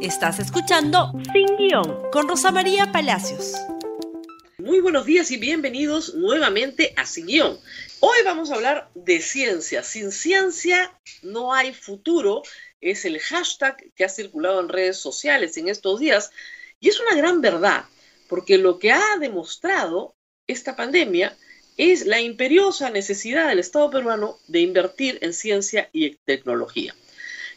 Estás escuchando Sin Guión con Rosa María Palacios. Muy buenos días y bienvenidos nuevamente a Sin Guión. Hoy vamos a hablar de ciencia. Sin ciencia no hay futuro. Es el hashtag que ha circulado en redes sociales en estos días. Y es una gran verdad, porque lo que ha demostrado esta pandemia es la imperiosa necesidad del Estado peruano de invertir en ciencia y tecnología.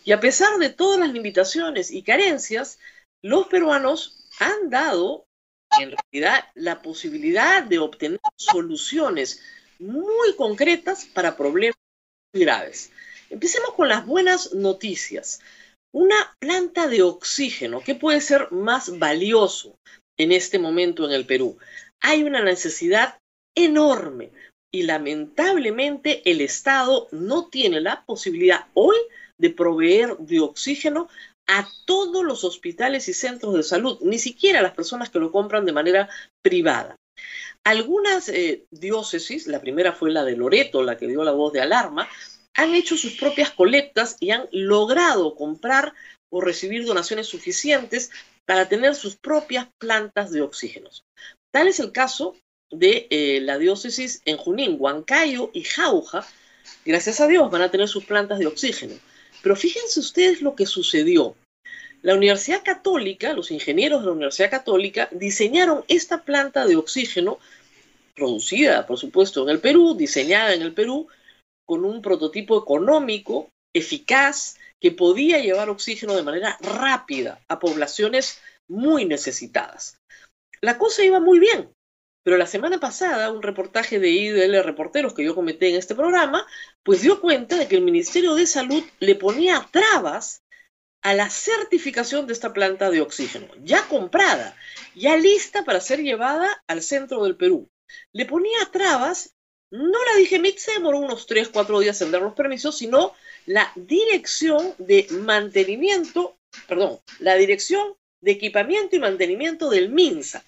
Y a pesar de todas las limitaciones y carencias, los peruanos han dado en realidad la posibilidad de obtener soluciones muy concretas para problemas graves. Empecemos con las buenas noticias. Una planta de oxígeno, ¿qué puede ser más valioso en este momento en el Perú? Hay una necesidad enorme y lamentablemente el Estado no tiene la posibilidad hoy de proveer de oxígeno a todos los hospitales y centros de salud, ni siquiera a las personas que lo compran de manera privada. Algunas eh, diócesis, la primera fue la de Loreto, la que dio la voz de alarma, han hecho sus propias colectas y han logrado comprar o recibir donaciones suficientes para tener sus propias plantas de oxígenos. Tal es el caso de eh, la diócesis en Junín, Huancayo y Jauja. Gracias a Dios van a tener sus plantas de oxígeno. Pero fíjense ustedes lo que sucedió. La Universidad Católica, los ingenieros de la Universidad Católica, diseñaron esta planta de oxígeno, producida, por supuesto, en el Perú, diseñada en el Perú, con un prototipo económico, eficaz, que podía llevar oxígeno de manera rápida a poblaciones muy necesitadas. La cosa iba muy bien, pero la semana pasada, un reportaje de IDL Reporteros que yo comenté en este programa, pues dio cuenta de que el Ministerio de Salud le ponía trabas a la certificación de esta planta de oxígeno, ya comprada, ya lista para ser llevada al centro del Perú. Le ponía trabas, no la DGMIT se demoró unos 3, 4 días en dar los permisos, sino la Dirección de Mantenimiento, perdón, la Dirección de Equipamiento y Mantenimiento del MINSA.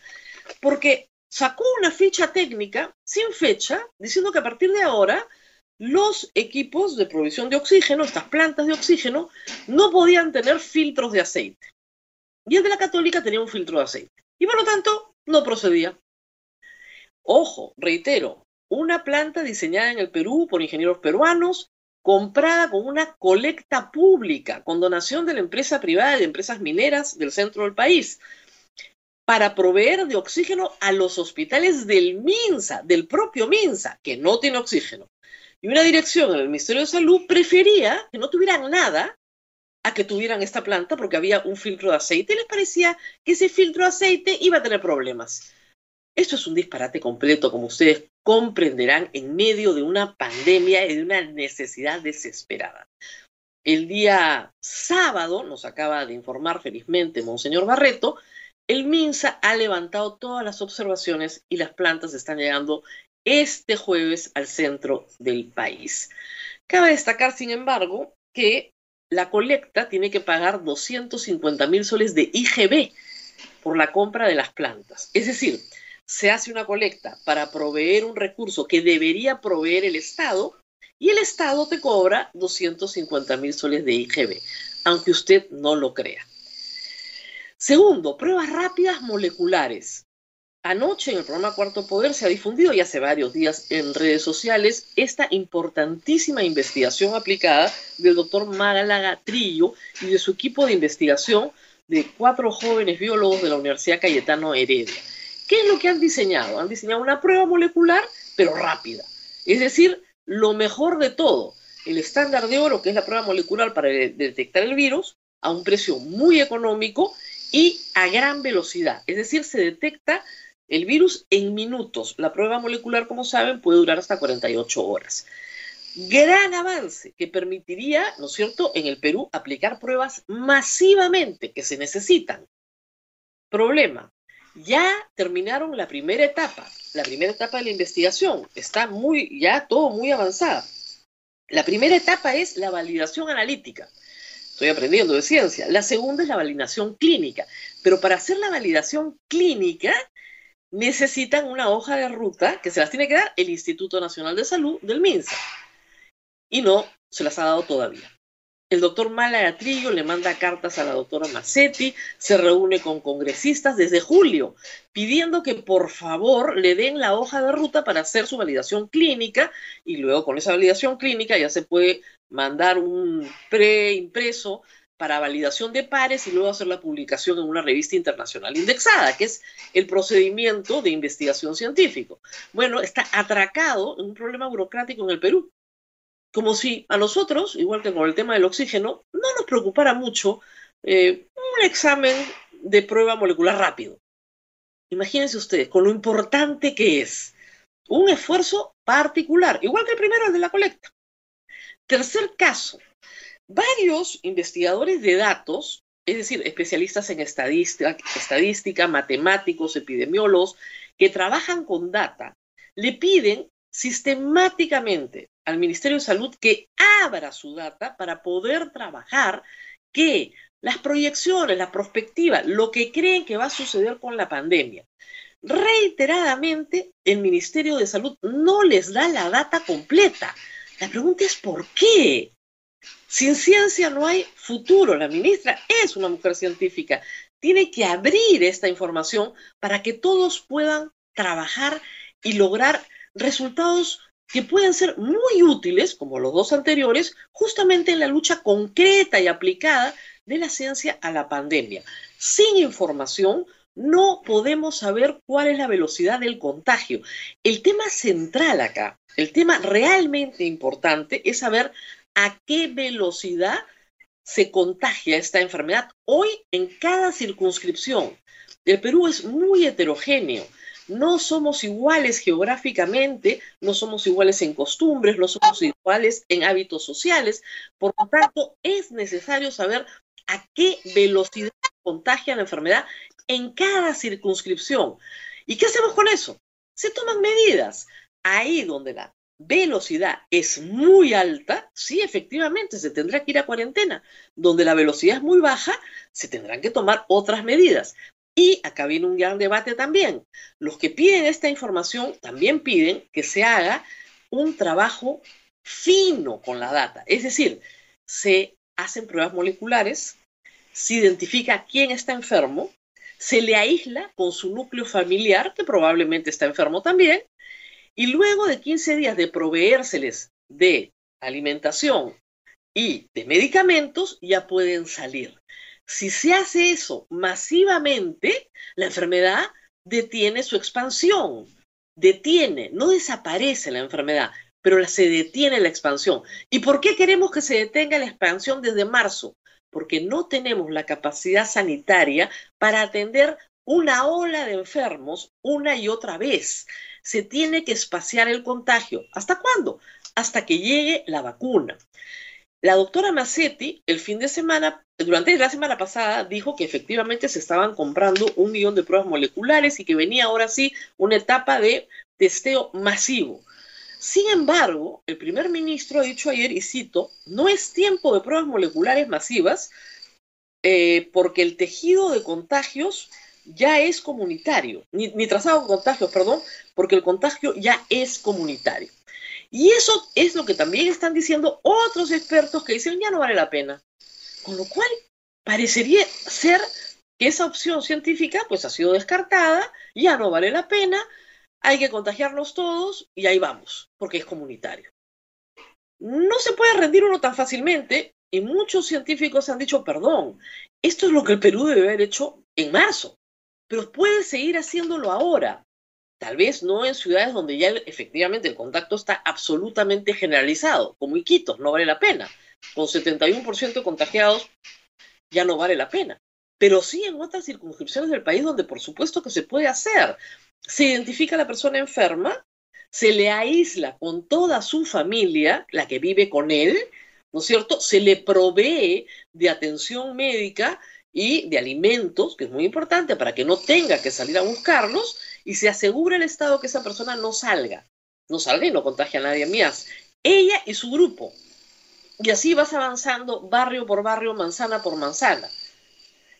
Porque sacó una ficha técnica sin fecha, diciendo que a partir de ahora los equipos de provisión de oxígeno, estas plantas de oxígeno, no podían tener filtros de aceite. Y el de la católica tenía un filtro de aceite. Y por lo tanto, no procedía. Ojo, reitero, una planta diseñada en el Perú por ingenieros peruanos, comprada con una colecta pública, con donación de la empresa privada y de empresas mineras del centro del país para proveer de oxígeno a los hospitales del MINSA, del propio MINSA, que no tiene oxígeno. Y una dirección en el Ministerio de Salud prefería que no tuvieran nada a que tuvieran esta planta porque había un filtro de aceite y les parecía que ese filtro de aceite iba a tener problemas. Esto es un disparate completo, como ustedes comprenderán, en medio de una pandemia y de una necesidad desesperada. El día sábado, nos acaba de informar felizmente Monseñor Barreto, el MINSA ha levantado todas las observaciones y las plantas están llegando este jueves al centro del país. Cabe destacar, sin embargo, que la colecta tiene que pagar 250 mil soles de IGB por la compra de las plantas. Es decir, se hace una colecta para proveer un recurso que debería proveer el Estado y el Estado te cobra 250 mil soles de IGB, aunque usted no lo crea. Segundo, pruebas rápidas moleculares. Anoche en el programa Cuarto Poder se ha difundido ya hace varios días en redes sociales esta importantísima investigación aplicada del doctor Málaga Trillo y de su equipo de investigación de cuatro jóvenes biólogos de la Universidad Cayetano Heredia. ¿Qué es lo que han diseñado? Han diseñado una prueba molecular, pero rápida. Es decir, lo mejor de todo, el estándar de oro, que es la prueba molecular para detectar el virus, a un precio muy económico y a gran velocidad. Es decir, se detecta el virus en minutos. La prueba molecular, como saben, puede durar hasta 48 horas. Gran avance que permitiría, ¿no es cierto?, en el Perú aplicar pruebas masivamente que se necesitan. Problema, ya terminaron la primera etapa, la primera etapa de la investigación. Está muy, ya todo muy avanzada. La primera etapa es la validación analítica estoy aprendiendo de ciencia. La segunda es la validación clínica. Pero para hacer la validación clínica necesitan una hoja de ruta que se las tiene que dar el Instituto Nacional de Salud del MINSA. Y no se las ha dado todavía. El doctor Malagatrillo le manda cartas a la doctora Massetti, se reúne con congresistas desde julio, pidiendo que por favor le den la hoja de ruta para hacer su validación clínica y luego con esa validación clínica ya se puede mandar un preimpreso para validación de pares y luego hacer la publicación en una revista internacional indexada, que es el procedimiento de investigación científico. Bueno, está atracado en un problema burocrático en el Perú como si a nosotros, igual que con el tema del oxígeno, no nos preocupara mucho eh, un examen de prueba molecular rápido. Imagínense ustedes, con lo importante que es un esfuerzo particular, igual que el primero, el de la colecta. Tercer caso, varios investigadores de datos, es decir, especialistas en estadística, estadística matemáticos, epidemiólogos, que trabajan con data, le piden sistemáticamente al Ministerio de Salud que abra su data para poder trabajar que las proyecciones, la perspectiva, lo que creen que va a suceder con la pandemia. Reiteradamente, el Ministerio de Salud no les da la data completa. La pregunta es ¿por qué? Sin ciencia no hay futuro. La ministra es una mujer científica. Tiene que abrir esta información para que todos puedan trabajar y lograr resultados que pueden ser muy útiles, como los dos anteriores, justamente en la lucha concreta y aplicada de la ciencia a la pandemia. Sin información no podemos saber cuál es la velocidad del contagio. El tema central acá, el tema realmente importante es saber a qué velocidad se contagia esta enfermedad hoy en cada circunscripción. El Perú es muy heterogéneo no somos iguales geográficamente, no somos iguales en costumbres, no somos iguales en hábitos sociales. Por lo tanto, es necesario saber a qué velocidad contagia la enfermedad en cada circunscripción. ¿Y qué hacemos con eso? Se toman medidas. Ahí donde la velocidad es muy alta, sí, efectivamente, se tendrá que ir a cuarentena. Donde la velocidad es muy baja, se tendrán que tomar otras medidas. Y acá viene un gran debate también. Los que piden esta información también piden que se haga un trabajo fino con la data. Es decir, se hacen pruebas moleculares, se identifica quién está enfermo, se le aísla con su núcleo familiar, que probablemente está enfermo también, y luego de 15 días de proveérseles de alimentación y de medicamentos, ya pueden salir. Si se hace eso masivamente, la enfermedad detiene su expansión, detiene, no desaparece la enfermedad, pero se detiene la expansión. ¿Y por qué queremos que se detenga la expansión desde marzo? Porque no tenemos la capacidad sanitaria para atender una ola de enfermos una y otra vez. Se tiene que espaciar el contagio. ¿Hasta cuándo? Hasta que llegue la vacuna. La doctora Massetti, el fin de semana, durante la semana pasada, dijo que efectivamente se estaban comprando un millón de pruebas moleculares y que venía ahora sí una etapa de testeo masivo. Sin embargo, el primer ministro ha dicho ayer, y cito, no es tiempo de pruebas moleculares masivas eh, porque el tejido de contagios ya es comunitario, ni, ni trazado de contagios, perdón, porque el contagio ya es comunitario. Y eso es lo que también están diciendo otros expertos que dicen ya no vale la pena. Con lo cual, parecería ser que esa opción científica pues ha sido descartada, ya no vale la pena, hay que contagiarnos todos y ahí vamos, porque es comunitario. No se puede rendir uno tan fácilmente y muchos científicos han dicho, perdón, esto es lo que el Perú debe haber hecho en marzo, pero puede seguir haciéndolo ahora. Tal vez no en ciudades donde ya efectivamente el contacto está absolutamente generalizado, como Iquitos, no vale la pena. Con 71% contagiados ya no vale la pena. Pero sí en otras circunscripciones del país donde por supuesto que se puede hacer. Se identifica a la persona enferma, se le aísla con toda su familia, la que vive con él, ¿no es cierto? Se le provee de atención médica y de alimentos, que es muy importante para que no tenga que salir a buscarlos, y se asegura el Estado que esa persona no salga, no salga y no contagie a nadie más. Ella y su grupo. Y así vas avanzando barrio por barrio, manzana por manzana.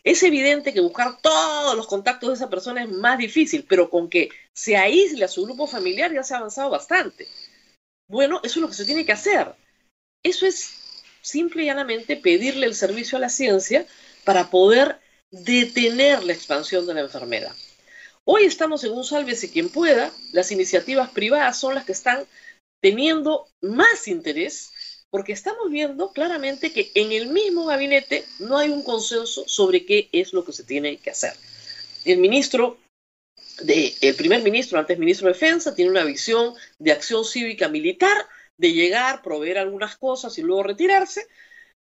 Es evidente que buscar todos los contactos de esa persona es más difícil, pero con que se aísle a su grupo familiar ya se ha avanzado bastante. Bueno, eso es lo que se tiene que hacer. Eso es simple y llanamente pedirle el servicio a la ciencia para poder detener la expansión de la enfermedad. Hoy estamos en un sálvese quien pueda, las iniciativas privadas son las que están teniendo más interés porque estamos viendo claramente que en el mismo gabinete no hay un consenso sobre qué es lo que se tiene que hacer. El ministro de, el primer ministro, antes ministro de Defensa, tiene una visión de acción cívica militar, de llegar, proveer algunas cosas y luego retirarse.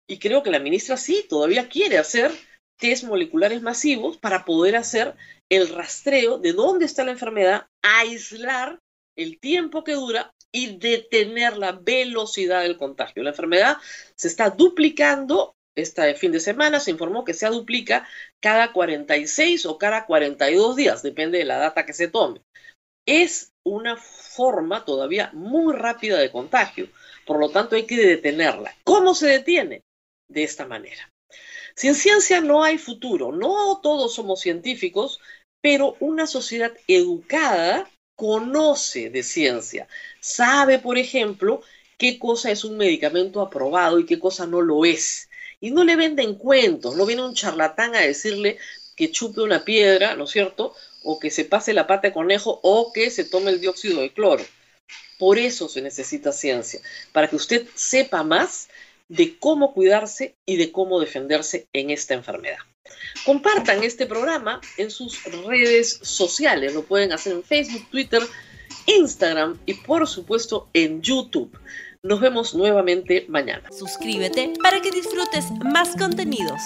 Y creo que la ministra sí, todavía quiere hacer test moleculares masivos para poder hacer el rastreo de dónde está la enfermedad, aislar el tiempo que dura y detener la velocidad del contagio. La enfermedad se está duplicando. Este fin de semana se informó que se duplica cada 46 o cada 42 días, depende de la data que se tome. Es una forma todavía muy rápida de contagio, por lo tanto hay que detenerla. ¿Cómo se detiene? De esta manera. Sin ciencia no hay futuro, no todos somos científicos, pero una sociedad educada conoce de ciencia, sabe, por ejemplo, qué cosa es un medicamento aprobado y qué cosa no lo es. Y no le venden cuentos, no viene un charlatán a decirle que chupe una piedra, ¿no es cierto? O que se pase la pata de conejo o que se tome el dióxido de cloro. Por eso se necesita ciencia, para que usted sepa más de cómo cuidarse y de cómo defenderse en esta enfermedad. Compartan este programa en sus redes sociales. Lo pueden hacer en Facebook, Twitter, Instagram y por supuesto en YouTube. Nos vemos nuevamente mañana. Suscríbete para que disfrutes más contenidos.